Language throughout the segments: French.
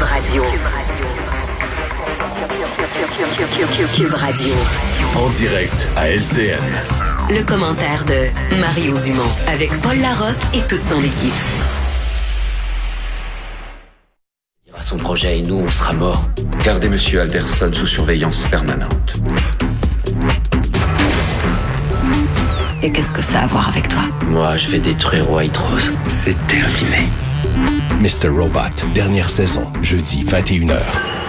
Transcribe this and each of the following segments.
Cube Radio. Cube Radio. En direct à LCN. Le commentaire de Mario Dumont avec Paul Larocque et toute son équipe. Son projet et nous, on sera morts. Gardez Monsieur Alderson sous surveillance permanente. Et qu'est-ce que ça a à voir avec toi? Moi, je vais détruire White Rose. C'est terminé. Mr. Robot, dernière saison, jeudi 21h.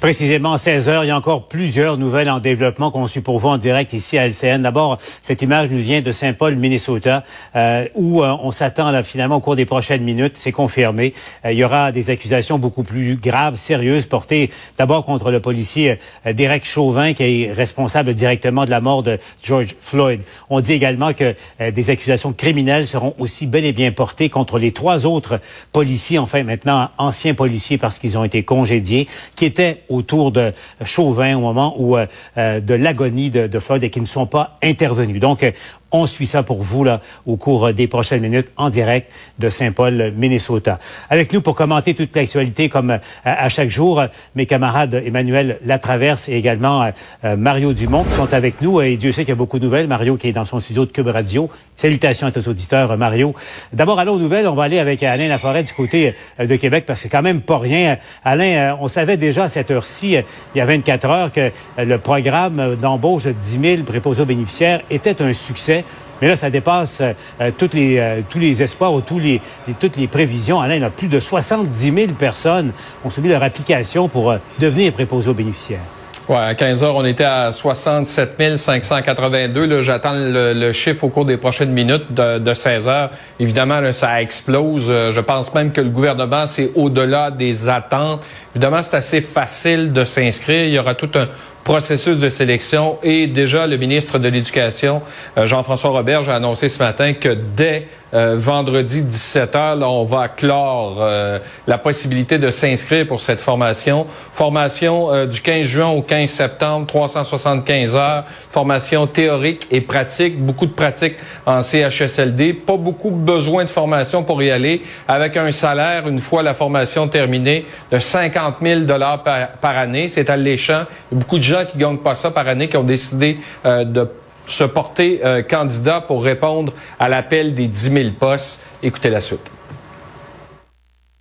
Précisément 16 heures, il y a encore plusieurs nouvelles en développement qu'on suit pour vous en direct ici à LCN. D'abord, cette image nous vient de Saint-Paul, Minnesota, euh, où euh, on s'attend finalement au cours des prochaines minutes, c'est confirmé. Euh, il y aura des accusations beaucoup plus graves, sérieuses, portées d'abord contre le policier Derek Chauvin, qui est responsable directement de la mort de George Floyd. On dit également que des accusations criminelles seront aussi bel et bien portées contre les trois autres policiers, enfin maintenant anciens policiers parce qu'ils ont été congédiés, qui étaient autour de Chauvin au moment où euh, euh, de l'agonie de, de, Floyd et qui ne sont pas intervenus. Donc, euh, on suit ça pour vous là au cours des prochaines minutes en direct de Saint-Paul, Minnesota. Avec nous pour commenter toute l'actualité comme à, à, chaque jour, mes camarades Emmanuel Latraverse et également euh, Mario Dumont qui sont avec nous. Et Dieu sait qu'il y a beaucoup de nouvelles. Mario qui est dans son studio de Cube Radio. Salutations à tous les auditeurs, Mario. D'abord, allons aux nouvelles. On va aller avec Alain Laforêt du côté de Québec parce que quand même pas rien. Alain, on savait déjà à cette heure-ci, il y a 24 heures, que le programme d'embauche de 10 000 préposés bénéficiaires était un succès. Mais là, ça dépasse euh, toutes les, euh, tous les espoirs ou les, toutes les prévisions. Alain, il y a plus de 70 000 personnes ont soumis leur application pour euh, devenir préposés aux bénéficiaires. Ouais, à 15 heures, on était à 67 582. Là, j'attends le, chiffre au cours des prochaines minutes de, de 16 heures. Évidemment, ça explose. Je pense même que le gouvernement, c'est au-delà des attentes. Évidemment, c'est assez facile de s'inscrire. Il y aura tout un processus de sélection et déjà le ministre de l'Éducation, Jean-François Robert, a annoncé ce matin que dès euh, vendredi 17h, là, on va clore euh, la possibilité de s'inscrire pour cette formation. Formation euh, du 15 juin au 15 septembre, 375 heures, formation théorique et pratique, beaucoup de pratique en CHSLD, pas beaucoup besoin de formation pour y aller, avec un salaire, une fois la formation terminée, de 50 000 dollars par, par, année. C'est alléchant. Beaucoup gens qui gagnent pas ça par année, qui ont décidé de se porter euh, candidat pour répondre à l'appel des 10 000 postes. Écoutez la suite.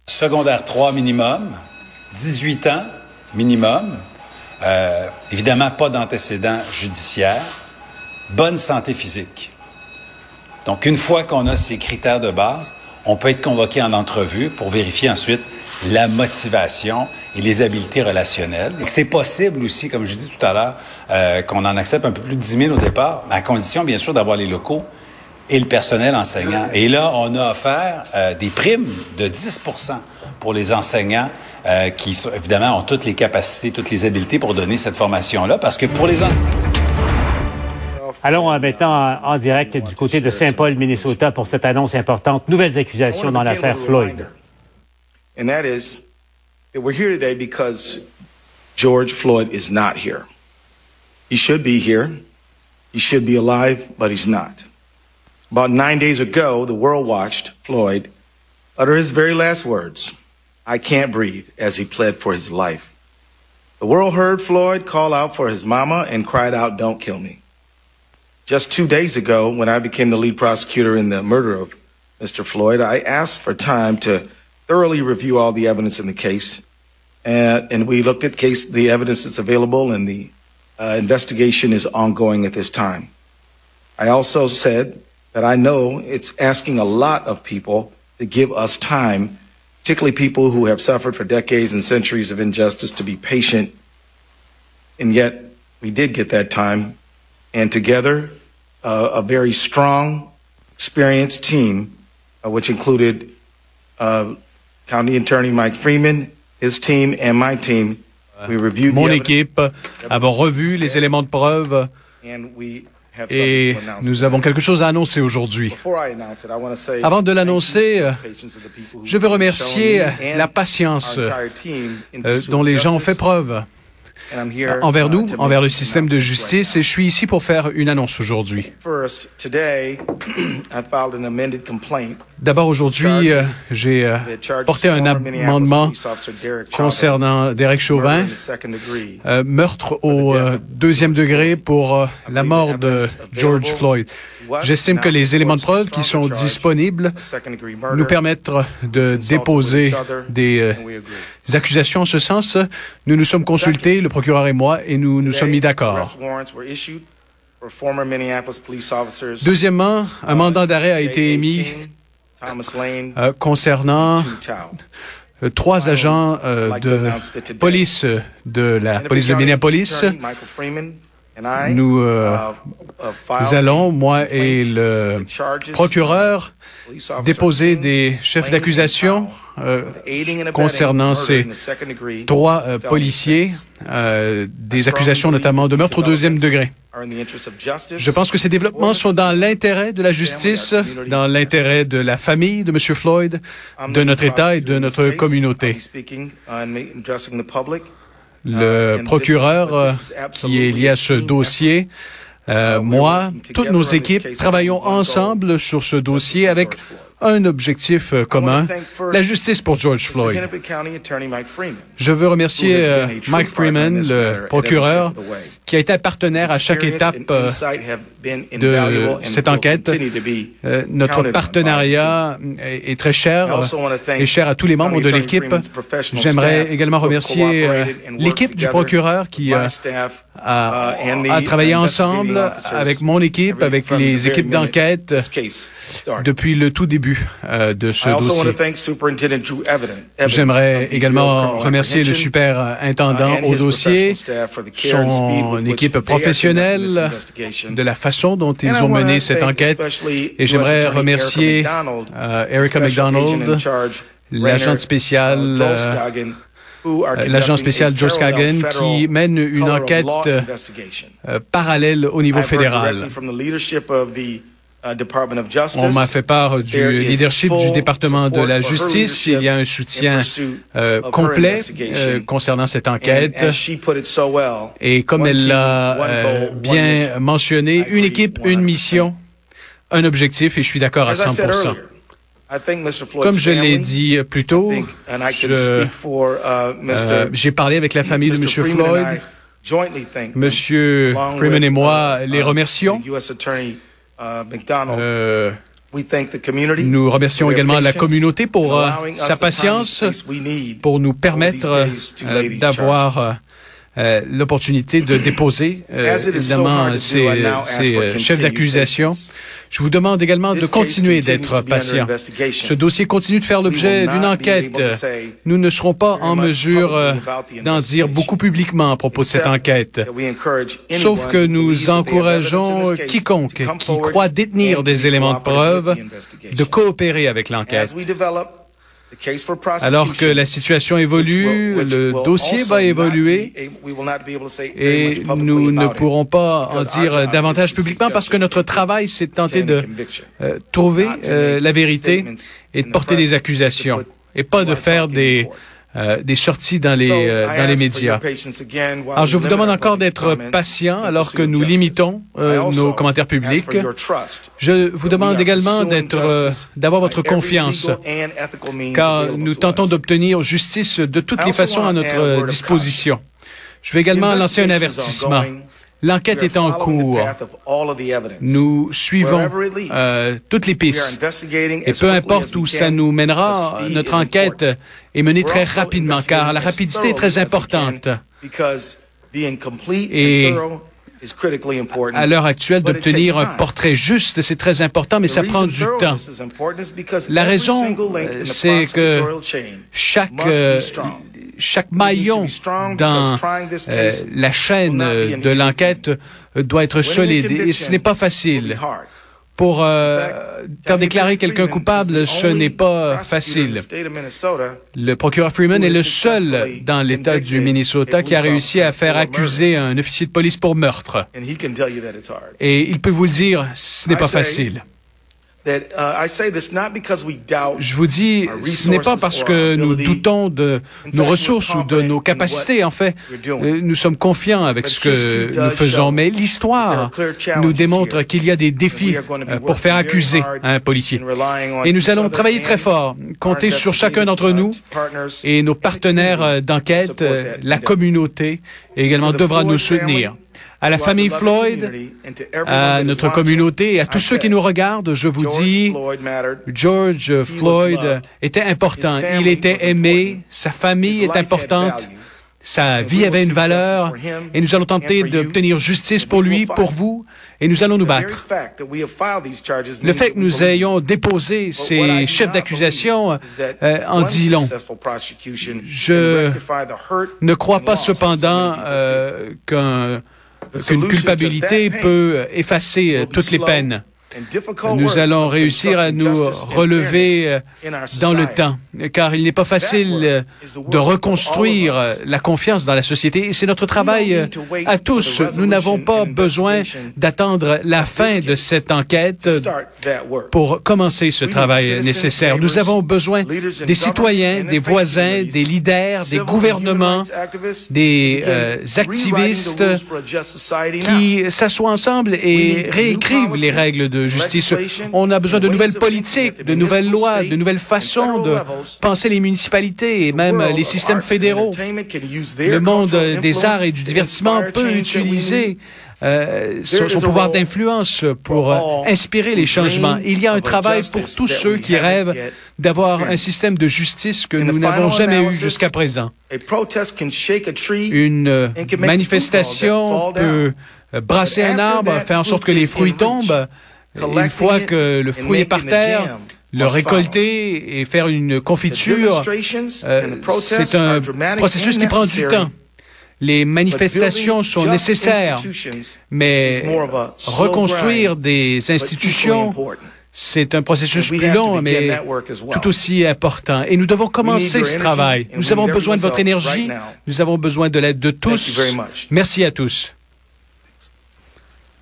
Secondaire 3 minimum, 18 ans minimum, euh, évidemment pas d'antécédents judiciaires, bonne santé physique. Donc une fois qu'on a ces critères de base, on peut être convoqué en entrevue pour vérifier ensuite la motivation et les habiletés relationnelles. C'est possible aussi, comme je dis tout à l'heure, euh, qu'on en accepte un peu plus de 10 000 au départ, à condition, bien sûr, d'avoir les locaux et le personnel enseignant. Et là, on a offert euh, des primes de 10% pour les enseignants euh, qui, évidemment, ont toutes les capacités, toutes les habiletés pour donner cette formation-là, parce que pour les Allons maintenant en direct du côté de Saint-Paul, Minnesota, pour cette annonce importante. Nouvelles accusations dans l'affaire Floyd. And that is that we're here today because George Floyd is not here. He should be here. He should be alive, but he's not. About nine days ago, the world watched Floyd utter his very last words I can't breathe as he pled for his life. The world heard Floyd call out for his mama and cried out, Don't kill me. Just two days ago, when I became the lead prosecutor in the murder of Mr. Floyd, I asked for time to thoroughly review all the evidence in the case. And, and we looked at case, the evidence that's available and the uh, investigation is ongoing at this time. I also said that I know it's asking a lot of people to give us time, particularly people who have suffered for decades and centuries of injustice, to be patient. And yet, we did get that time. And together, uh, a very strong, experienced team, uh, which included uh, County Attorney Mike Freeman, his team, and my team. We reviewed Mon équipe avons revu les éléments de preuve et nous avons quelque chose à annoncer aujourd'hui. Avant de l'annoncer, je veux remercier la patience euh, dont les gens ont fait preuve. Envers nous, envers le système de justice, et je suis ici pour faire une annonce aujourd'hui. D'abord, aujourd'hui, euh, j'ai euh, porté un amendement concernant Derek Chauvin, euh, meurtre au deuxième degré pour la mort de George Floyd. J'estime que les éléments de preuve qui sont disponibles nous permettent de déposer des accusations en ce sens. Nous nous sommes consultés, le procureur et moi, et nous nous sommes mis d'accord. Deuxièmement, un mandat d'arrêt a été émis euh, concernant euh, trois agents euh, de police de la police de Minneapolis. Nous allons, moi et le procureur, déposer des chefs d'accusation concernant ces trois policiers, des accusations notamment de meurtre au deuxième degré. Je pense que ces développements sont dans l'intérêt de la justice, dans l'intérêt de la famille de M. Floyd, de notre État et de notre communauté. Le procureur euh, qui est lié à ce dossier, euh, moi, toutes nos équipes travaillons ensemble sur ce dossier avec un objectif euh, commun, la justice pour George Floyd. Je veux remercier euh, Mike Freeman, le procureur, qui a été un partenaire à chaque étape euh, de cette enquête. Notre partenariat est très cher et cher à tous les membres de l'équipe. J'aimerais également remercier l'équipe du procureur qui a, a travaillé ensemble avec mon équipe, avec les équipes d'enquête depuis le tout début euh, de ce dossier. J'aimerais également remercier le superintendant uh, au dossier, son équipe professionnelle de la façon dont ils ont mené cette enquête. Et j'aimerais remercier euh, Erica McDonald, l'agent spécial euh, l'agent spécial George Kagan qui mène une enquête parallèle au niveau fédéral. Uh, On m'a fait part du leadership du département de la justice. Il y a un soutien euh, complet euh, concernant cette enquête. Et comme elle l'a euh, bien mentionné, une équipe, une mission, un objectif, et je suis d'accord à 100 comme je l'ai dit plus tôt, j'ai parlé avec la famille de M. Floyd. M. Freeman et moi les remercions. Uh, euh, nous remercions également la communauté pour euh, sa patience, pour nous permettre euh, d'avoir l'opportunité de déposer évidemment ces, ces chefs d'accusation je vous demande également de continuer d'être patient. Ce dossier continue de faire l'objet d'une enquête. Nous ne serons pas en mesure euh, d'en dire beaucoup publiquement à propos de cette enquête, sauf que nous encourageons quiconque qui croit détenir des éléments de preuve de coopérer avec l'enquête. Alors que la situation évolue, le dossier va évoluer et nous ne pourrons pas en dire davantage publiquement parce que notre travail, c'est de tenter de euh, trouver euh, la vérité et de porter des accusations et pas de faire des euh, des sorties dans les, euh, dans les médias. Alors, je vous demande encore d'être patient alors que nous limitons euh, nos commentaires publics. Je vous demande également d'être, d'avoir votre confiance, car nous tentons d'obtenir justice de toutes les façons à notre disposition. Je vais également lancer un avertissement. L'enquête est en cours. Nous suivons euh, toutes les pistes. Et peu importe où ça nous mènera, notre enquête est menée très rapidement, car la rapidité est très importante. Et à l'heure actuelle, d'obtenir un portrait juste, c'est très important, mais ça prend du temps. La raison, euh, c'est que chaque chaque maillon dans euh, la chaîne de l'enquête euh, doit être solide et ce n'est pas facile. Pour euh, faire déclarer quelqu'un coupable, ce n'est pas facile. Le procureur Freeman est le seul dans l'État du Minnesota qui a réussi à faire accuser un officier de police pour meurtre. Et il peut vous le dire, ce n'est pas facile. Uh, Je vous dis, ce n'est pas parce que nous doutons de nos ressources ou de nos capacités. En fait, euh, nous sommes confiants avec ce que nous faisons. Mais l'histoire nous démontre qu'il y a des défis euh, pour faire accuser un policier. Et nous allons travailler très fort, compter sur chacun d'entre nous et nos partenaires euh, d'enquête, la communauté également devra nous soutenir à la famille Floyd, à notre communauté et à tous ceux qui nous regardent, je vous dis, George Floyd était important. Il était aimé, sa famille est importante. Sa vie avait une valeur. et nous allons tenter d'obtenir justice pour lui, pour vous, et nous allons nous battre. Le fait que nous ayons déposé ces chefs d'accusation euh, en dit long. Je ne crois pas cependant euh, qu'un qu'une culpabilité peut effacer euh, toutes les peines. Nous allons réussir à nous relever euh, dans le temps, car il n'est pas facile euh, de reconstruire la confiance dans la société. Et c'est notre travail à tous. Nous n'avons pas besoin d'attendre la fin de cette enquête pour commencer ce travail nécessaire. Nous avons besoin des citoyens, des voisins, des leaders, des gouvernements, des activistes qui s'assoient ensemble et réécrivent les règles de justice. On a besoin de nouvelles politiques, de nouvelles lois, de nouvelles façons de penser les municipalités et même les systèmes fédéraux. Le monde des arts et du divertissement peut utiliser euh, son, pouvoir d'influence pour euh, inspirer les changements. Il y a un travail pour tous ceux qui rêvent d'avoir un système de justice que nous n'avons jamais eu jusqu'à présent. Une euh, manifestation peut brasser un arbre, faire en sorte que les fruits tombent, une fois que le fruit est par terre, le récolter et faire une confiture, euh, c'est un processus qui prend du temps. Les manifestations sont nécessaires, mais reconstruire des institutions, c'est un processus plus long, mais tout aussi important. Et nous devons commencer ce travail. Nous avons besoin de votre énergie. Nous avons besoin de l'aide de tous. Merci à tous.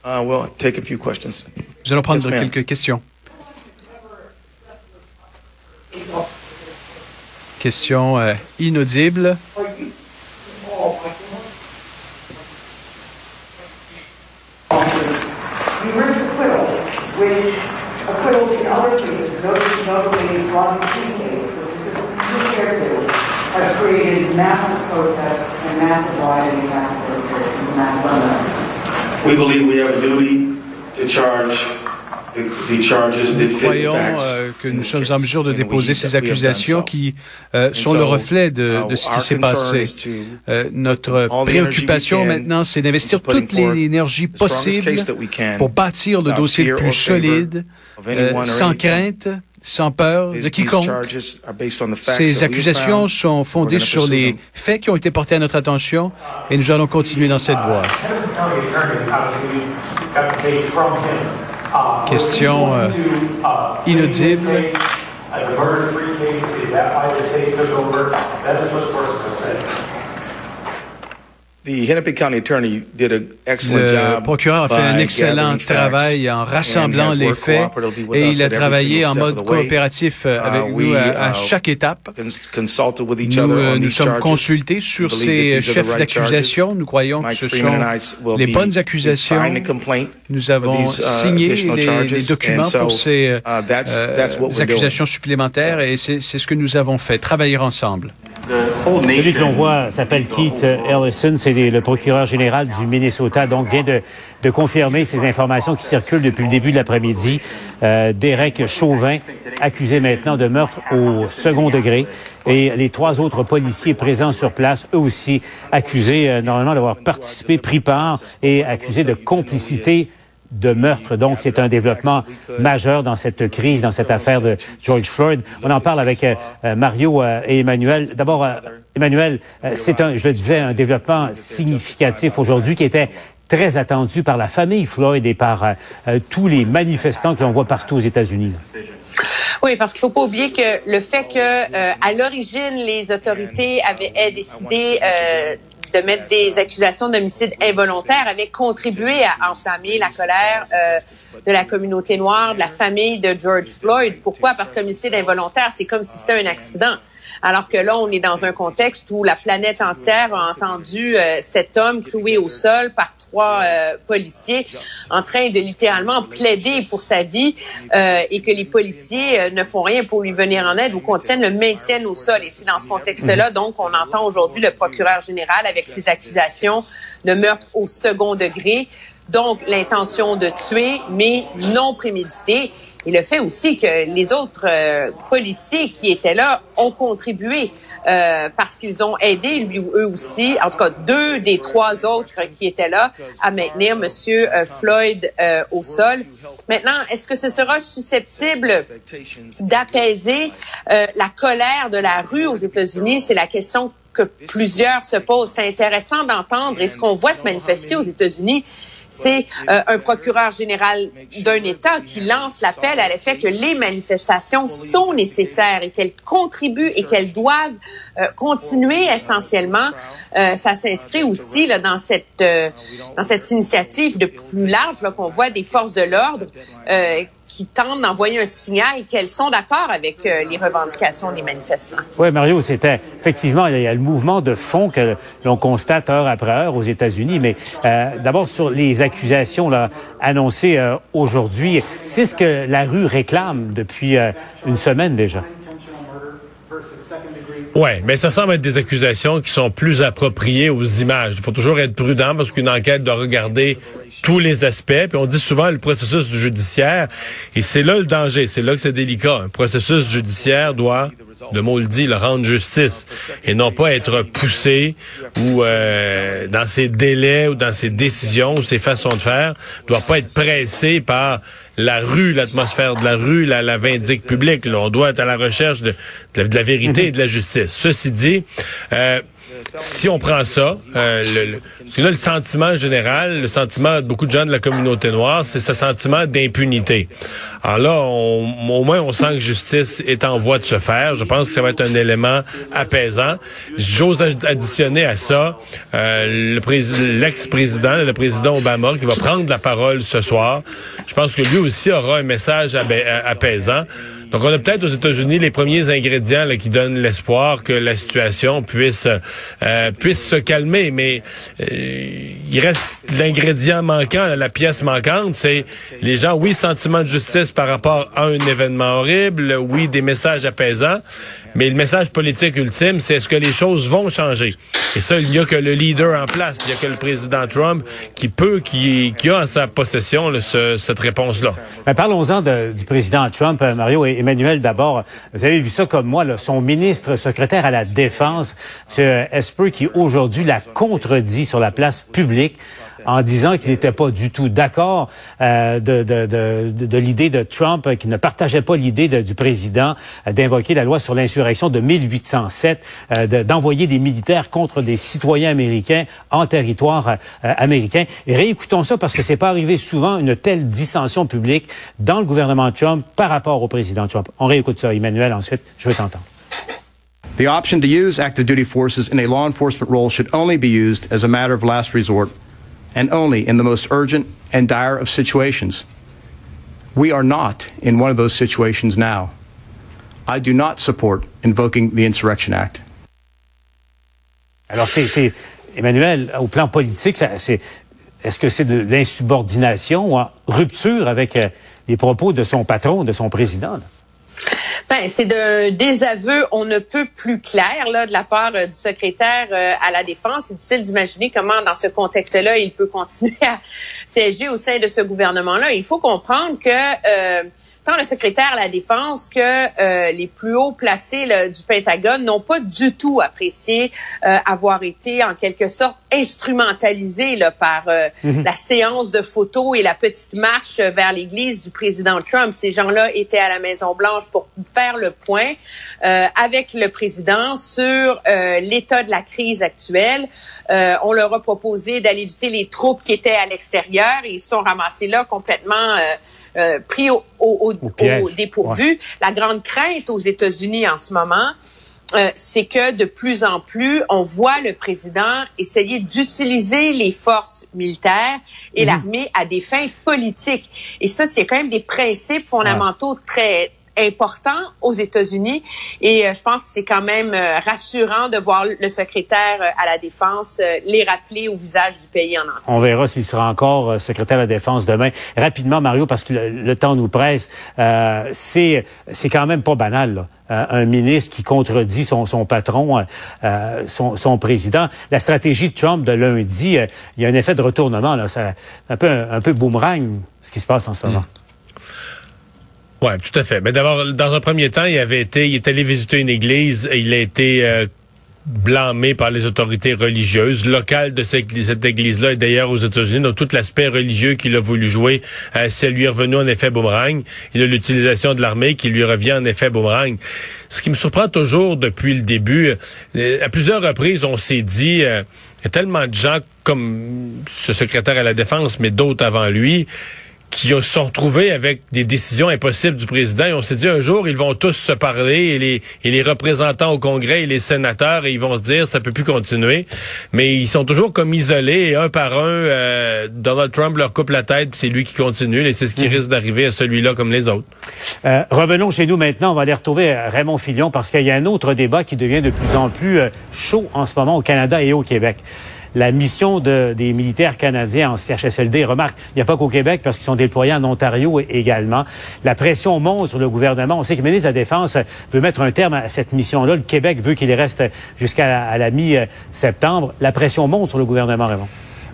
Uh, we'll take a few questions. Nous allons prendre yes, quelques questions. Question euh, inaudible. has created massive protests and massive rioting, massive demonstrations, massive unrest. We believe we have a duty to charge Nous croyons euh, que nous sommes en mesure de déposer ces accusations qui euh, sont le reflet de, de ce qui s'est passé. Euh, notre préoccupation maintenant, c'est d'investir toute l'énergie possible pour bâtir le dossier le plus solide, sans crainte, sans peur de quiconque. Ces accusations sont fondées sur les faits qui ont été portés à notre attention et nous allons continuer dans cette voie. Question euh, inaudible. Le procureur a fait un excellent travail en rassemblant les faits et il a travaillé en mode coopératif uh, avec nous à, uh, chaque étape. Nous euh, nous sommes consultés sur ces chefs d'accusation. Nous croyons que ce sont les bonnes accusations. Nous avons uh, signé les, documents pour ces euh, accusations supplémentaires et c'est ce que nous avons fait, travailler ensemble. Celui que l'on voit s'appelle Keith Ellison, c'est le procureur général du Minnesota, donc vient de, de, confirmer ces informations qui circulent depuis le début de l'après-midi. Euh, Derek Chauvin, accusé maintenant de meurtre au second degré, et les trois autres policiers présents sur place, eux aussi accusés euh, normalement d'avoir participé, pris part et accusés de complicité de meurtre. Donc, c'est un développement majeur dans cette crise, dans cette affaire de George Floyd. On en parle avec euh, euh, Mario euh, et Emmanuel. D'abord, Emmanuel, c'est un, je le disais, un développement significatif aujourd'hui qui était très attendu par la famille Floyd et par tous les manifestants que l'on voit partout aux États-Unis. Oui, parce qu'il faut pas oublier que le fait que, à l'origine, les autorités avaient décidé de mettre des accusations d'homicide involontaire avait contribué à enflammer la colère euh, de la communauté noire, de la famille de George Floyd. Pourquoi? Parce qu'homicide involontaire, c'est comme si c'était un accident. Alors que là, on est dans un contexte où la planète entière a entendu euh, cet homme cloué au sol par trois euh, policiers en train de littéralement plaider pour sa vie euh, et que les policiers ne font rien pour lui venir en aide ou contiennent le maintiennent au sol. Et c'est dans ce contexte-là, donc, on entend aujourd'hui le procureur général avec ses accusations de meurtre au second degré. Donc, l'intention de tuer, mais non prémédité. Et le fait aussi que les autres euh, policiers qui étaient là ont contribué euh, parce qu'ils ont aidé lui eux aussi, en tout cas deux des trois autres qui étaient là, à maintenir Monsieur euh, Floyd au sol. Maintenant, est-ce que ce sera susceptible d'apaiser la colère de la rue aux États-Unis? C'est la question que plusieurs se posent. C'est intéressant d'entendre et ce qu'on voit se manifester aux États-Unis, c'est euh, un procureur général d'un État qui lance l'appel à l'effet que les manifestations sont nécessaires et qu'elles contribuent et qu'elles doivent euh, continuer essentiellement. Euh, ça s'inscrit aussi là, dans cette dans cette initiative de plus large qu'on voit des forces de l'ordre qui tentent d'envoyer un signal qu'elles sont d'accord avec euh, les revendications des manifestants. Oui, Mario, c'était effectivement, il y a le mouvement de fond que l'on constate heure après heure aux États-Unis, mais euh, d'abord sur les accusations là, annoncées euh, aujourd'hui, c'est ce que la rue réclame depuis une semaine déjà. Oui, mais ça semble être des accusations qui sont plus appropriées aux images. Il faut toujours être prudent parce qu'une enquête doit regarder tous les aspects. Puis on dit souvent le processus judiciaire, et c'est là le danger, c'est là que c'est délicat. Un processus judiciaire doit le mot le dit, le rendre justice et non pas être poussé ou euh, dans ses délais ou dans ses décisions ou ses façons de faire, doit pas être pressé par la rue, l'atmosphère de la rue, la, la vindique publique. on doit être à la recherche de, de, la vérité et de la justice. Ceci dit, euh, si on prend ça, euh, le, le sentiment général, le sentiment de beaucoup de gens de la communauté noire, c'est ce sentiment d'impunité. Alors là, au moins, on sent que justice est en voie de se faire. Je pense que ça va être un élément apaisant. J'ose additionner à ça euh, l'ex-président, le président Obama, qui va prendre la parole ce soir. Je pense que lui aussi aura un message apaisant. Donc, on a peut-être aux États-Unis les premiers ingrédients là, qui donnent l'espoir que la situation puisse euh, puisse se calmer. Mais euh, il reste l'ingrédient manquant, la pièce manquante, c'est les gens, oui, sentiment de justice par rapport à un événement horrible, oui, des messages apaisants, mais le message politique ultime, c'est est-ce que les choses vont changer? Et ça, il n'y a que le leader en place, il n'y a que le président Trump qui peut, qui, qui a en sa possession cette réponse-là. Ben, parlons-en du président Trump, euh, Mario Emmanuel. D'abord, vous avez vu ça comme moi, son ministre secrétaire à la Défense, M. Esper, qui aujourd'hui l'a contredit sur la place publique en disant qu'il n'était pas du tout d'accord euh, de, de, de, l'idée de Trump, euh, qu'il ne partageait pas l'idée du président euh, d'invoquer la loi sur l'insurrection de 1807, euh, d'envoyer des militaires contre des citoyens américains en territoire américain. Et réécoutons ça parce que c'est pas arrivé souvent une telle dissension publique dans le gouvernement Trump par rapport au président Trump. On réécoute ça, Emmanuel, ensuite, je vais t'entendre. The option to use active duty forces in a law enforcement role should only be used as a matter of last resort and only in the most urgent and dire of situations. We are not in one of those situations now. I do not support invoking the Insurrection Act. Alors, Emmanuel, au plan politique, est-ce que c'est de l'insubordination ou en rupture avec euh, les propos de son patron, de son président? Ben, c'est d'un désaveu on ne peut plus clair là de la part euh, du secrétaire euh, à la défense. C'est difficile d'imaginer comment, dans ce contexte-là, il peut continuer à siéger au sein de ce gouvernement-là. Il faut comprendre que euh, tant le secrétaire à la défense que euh, les plus hauts placés du Pentagone n'ont pas du tout apprécié euh, avoir été en quelque sorte instrumentalisés là, par euh, mhm. la séance de photos et la petite marche vers l'église du président Trump. Ces gens-là étaient à la Maison Blanche pour faire le point avec le président sur l'état de la crise actuelle. on leur a proposé d'aller visiter les troupes qui étaient à l'extérieur et ils se sont ramassés là complètement euh, pris au, au, au, dépourvu. La grande crainte aux États-Unis en ce moment, euh, c'est que de plus en plus, on voit le président essayer d'utiliser les forces militaires et mhm. l'armée à des fins politiques. Et ça, c'est quand même des principes fondamentaux très important aux États-Unis et euh, je pense que c'est quand même euh, rassurant de voir le secrétaire à la défense les rappeler au visage du pays en entier. On verra s'il sera encore secrétaire à la défense demain. Rapidement, Mario, parce que le, temps nous presse, c'est c'est quand même pas banal. Là. Euh, un ministre qui contredit son, son patron, euh, son, son, président. La stratégie de Trump de lundi, euh, il y a un effet de retournement. Là, ça, un peu un, peu boomerang ce qui se passe en ce moment. Hmm. Oui, tout à fait. Mais d'abord, dans un premier temps, il avait été, il est allé visiter une église et il a été blâmé par les autorités religieuses locales de cette, église-là et d'ailleurs aux États-Unis. Donc tout l'aspect religieux qu'il a voulu jouer, euh, c'est lui revenu en effet boomerang. Il a l'utilisation de l'armée qui lui revient en effet boomerang. Ce qui me surprend toujours depuis le début, euh, à plusieurs reprises, on s'est dit, euh, il y a tellement de gens comme ce secrétaire à la défense, mais d'autres avant lui, qui se sont retrouvés avec des décisions impossibles du président. Et on s'est dit un jour, ils vont tous se parler et les, et les représentants au Congrès et les sénateurs, et ils vont se dire ça peut plus continuer. Mais ils sont toujours comme isolés et un par un, euh, Donald Trump leur coupe la tête, c'est lui qui continue et c'est ce qui mhm. risque d'arriver à celui-là comme les autres. Euh, revenons chez nous maintenant. On va aller retrouver Raymond Filion parce qu'il y a un autre débat qui devient de plus en plus euh, chaud en ce moment au Canada et au Québec la mission de, des militaires canadiens en CHSLD. Remarque, il n'y a pas qu'au Québec parce qu'ils sont déployés en Ontario également. La pression monte sur le gouvernement. On sait que le ministre de la Défense veut mettre un terme à cette mission-là. Le Québec veut qu'il reste jusqu'à la, mi-septembre. La pression monte sur le gouvernement, Raymond.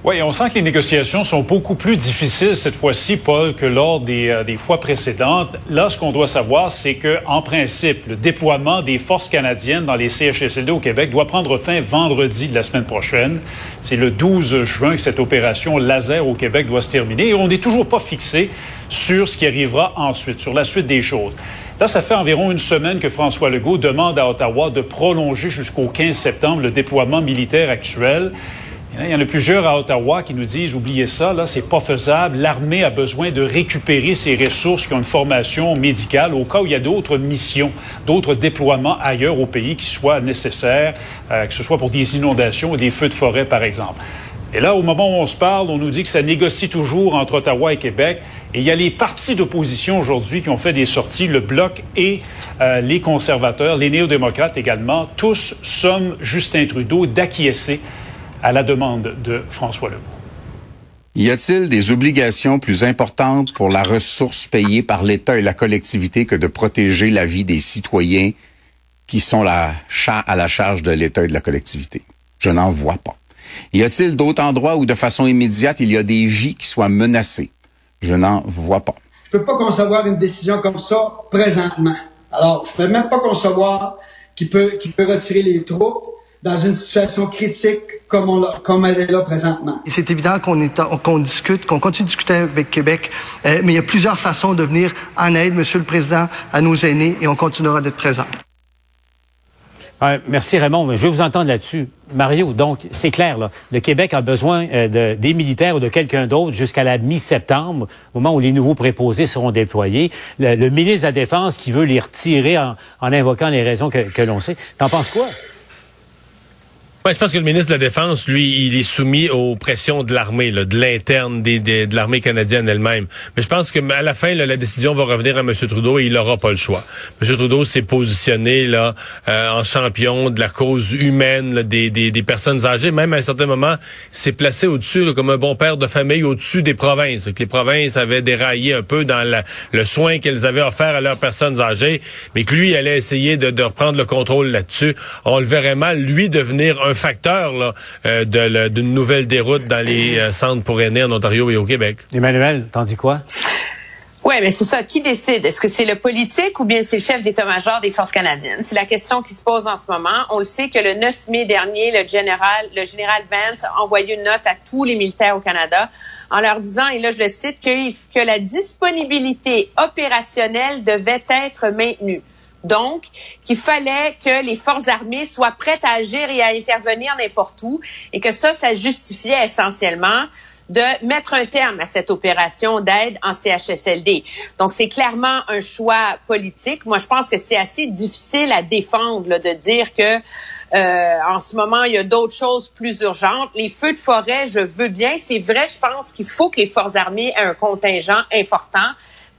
Oui, on sent que les négociations sont beaucoup plus difficiles cette fois-ci, Paul, que lors des, euh, des fois précédentes. Là, ce qu'on doit savoir, c'est que, en principe, le déploiement des forces canadiennes dans les CHSLD au Québec doit prendre fin vendredi de la semaine prochaine. C'est le 12 juin que cette opération laser au Québec doit se terminer. Et on n'est toujours pas fixé sur ce qui arrivera ensuite, sur la suite des choses. Là, ça fait environ une semaine que François Legault demande à Ottawa de prolonger jusqu'au 15 septembre le déploiement militaire actuel. Il y en a plusieurs à Ottawa qui nous disent oubliez ça, là, c'est pas faisable. L'armée a besoin de récupérer ses ressources qui ont une formation médicale au cas où il y a d'autres missions, d'autres déploiements ailleurs au pays qui soient nécessaires, euh, que ce soit pour des inondations ou des feux de forêt, par exemple. Et là, au moment où on se parle, on nous dit que ça négocie toujours entre Ottawa et Québec. Et il y a les partis d'opposition aujourd'hui qui ont fait des sorties, le Bloc et euh, les conservateurs, les néo-démocrates également. Tous sommes Justin Trudeau d'acquiescer à la demande de François Legault. Y a-t-il des obligations plus importantes pour la ressource payée par l'État et la collectivité que de protéger la vie des citoyens qui sont à la charge de l'État et de la collectivité? Je n'en vois pas. Y a-t-il d'autres endroits où de façon immédiate il y a des vies qui soient menacées? Je n'en vois pas. Je peux pas concevoir une décision comme ça présentement. Alors, je peux même pas concevoir qu'il peut, qu'il peut retirer les troupes dans une situation critique comme, on comme elle est là présentement. C'est évident qu'on discute, qu'on continue de discuter avec Québec, euh, mais il y a plusieurs façons de venir en aide, Monsieur le Président, à nos aînés, et on continuera d'être présent. merci Raymond, je vais vous entendre là-dessus. Mario, donc c'est clair, là, le Québec a besoin euh, de, des militaires ou de quelqu'un d'autre jusqu'à la mi-septembre, au moment où les nouveaux préposés seront déployés. Le, ministre de la Défense qui veut les retirer en, en invoquant les raisons que, que l'on sait. T'en penses quoi? Ouais, je pense que le ministre de la Défense, lui, il est soumis aux pressions de l'armée, de l'interne des, de l'armée canadienne elle-même. Mais je pense que à la fin, la décision va revenir à M. Trudeau et il n'aura pas le choix. M. Trudeau s'est positionné là euh, en champion de la cause humaine des, des, des, personnes âgées. Même à un certain moment, s'est placé au-dessus comme un bon père de famille au-dessus des provinces. Que les provinces avaient déraillé un peu dans la, le soin qu'elles avaient offert à leurs personnes âgées, mais que lui allait essayer de, de reprendre le contrôle là-dessus. On le verrait mal, lui, devenir un facteur là, euh, d'une nouvelle déroute dans les euh, centres pour aînés en Ontario et au Québec. Emmanuel, t'en dis quoi? Oui, mais c'est ça. Qui décide? Est-ce que c'est le politique ou bien c'est le chef d'état-major des forces canadiennes? C'est la question qui se pose en ce moment. On le sait que le 9 mai dernier, le général, le général Vance a envoyé une note à tous les militaires au Canada en leur disant, et là je le cite, que, que la disponibilité opérationnelle devait être maintenue. Donc, qu'il fallait que les forces armées soient prêtes à agir et à intervenir n'importe où et que ça, ça justifiait essentiellement de mettre un terme à cette opération d'aide en CHSLD. Donc, c'est clairement un choix politique. Moi, je pense que c'est assez difficile à défendre là, de dire que euh, en ce moment, il y a d'autres choses plus urgentes. Les feux de forêt, je veux bien. C'est vrai, je pense qu'il faut que les forces armées aient un contingent important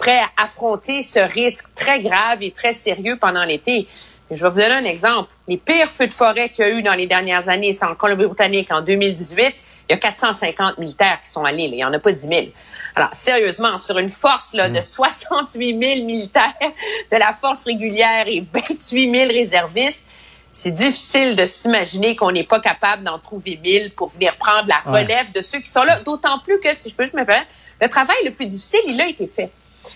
prêt à affronter ce risque très grave et très sérieux pendant l'été. Je vais vous donner un exemple. Les pires feux de forêt qu'il y a eu dans les dernières années, c'est en Colombie-Britannique en 2018. Il y a 450 militaires qui sont allés. Il n'y en a pas 10 000. Alors, sérieusement, sur une force là, de 68 mm. 000 militaires de la force régulière et 28 000 réservistes, c'est difficile de s'imaginer qu'on n'est pas capable d'en trouver 1000 pour venir prendre la relève de ceux qui sont là. D'autant plus que, si je peux juste me permettre, le travail le plus difficile, il a été fait.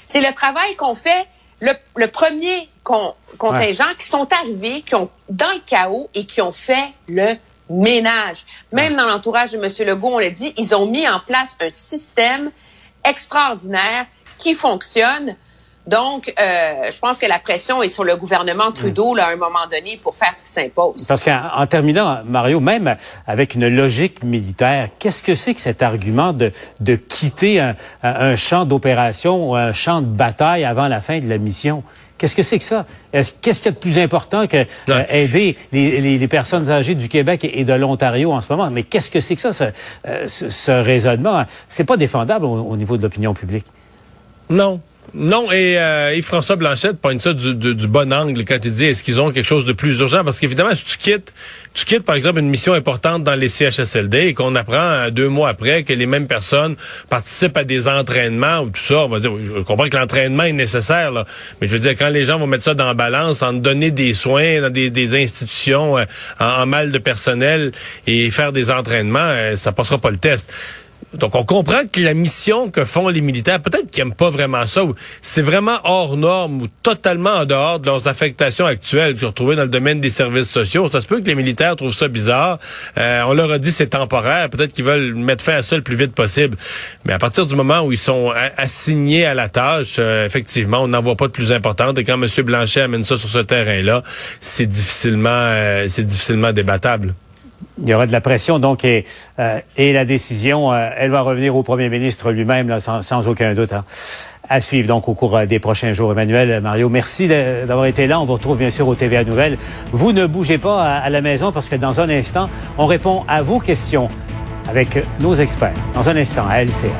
C'est le travail qu'on fait le, premier contingent qui sont arrivés, qui ont dans le chaos et qui ont fait le ménage. Même dans l'entourage de M. Legault, on l'a dit, ils ont mis en place un système extraordinaire qui fonctionne. Donc, euh, je pense que la pression est sur le gouvernement Trudeau là, à un moment donné pour faire ce qui s'impose. Parce qu'en terminant, Mario, même avec une logique militaire, qu'est-ce que c'est que cet argument de, de quitter un, un champ d'opération ou un champ de bataille avant la fin de la mission? Qu'est-ce que c'est que ça? Qu'est-ce qu'il y a de plus important que euh, aider les, les, personnes âgées du Québec et, de l'Ontario en ce moment? Mais qu'est-ce que c'est que ça, ce, euh, ce, raisonnement? C'est pas défendable au niveau de l'opinion publique. Non, non, et, euh, François Blanchette pointe ça du, du, bon angle quand il dit est-ce qu'ils ont quelque chose de plus urgent? Parce qu'évidemment si tu quittes tu quittes par exemple une mission importante dans les CHSLD et qu'on apprend euh, deux mois après que les mêmes personnes participent à des entraînements ou tout ça, on va dire je comprends que l'entraînement est nécessaire là, mais je veux dire quand les gens vont mettre ça dans la balance en donner des soins dans des, des institutions euh, en, mal de personnel et faire des entraînements, euh, ça passera pas le test. Donc, on comprend que la mission que font les militaires, peut-être qu'ils n'aiment pas vraiment ça, c'est vraiment hors norme ou totalement en dehors de leurs affectations actuelles. Se dans le domaine des services sociaux, ça se peut que les militaires trouvent ça bizarre. Euh, on leur a dit c'est temporaire. Peut-être qu'ils veulent mettre fin à ça le plus vite possible. Mais à partir du moment où ils sont assignés à la tâche, euh, effectivement, on n'en voit pas de plus importante. Et quand M. Blanchet amène ça sur ce terrain-là, c'est difficilement, euh, c'est difficilement débattable. Il y aura de la pression, donc, et, euh, la décision, euh, elle va revenir au premier ministre lui-même, sans, aucun doute. Hein. À suivre donc au cours euh, des prochains jours. Emmanuel, Mario, merci d'avoir été là. On vous retrouve bien sûr au TVA Nouvelles. Vous ne bougez pas à, à la maison parce que dans un instant, on répond à vos questions avec nos experts. Dans un instant, à LCN.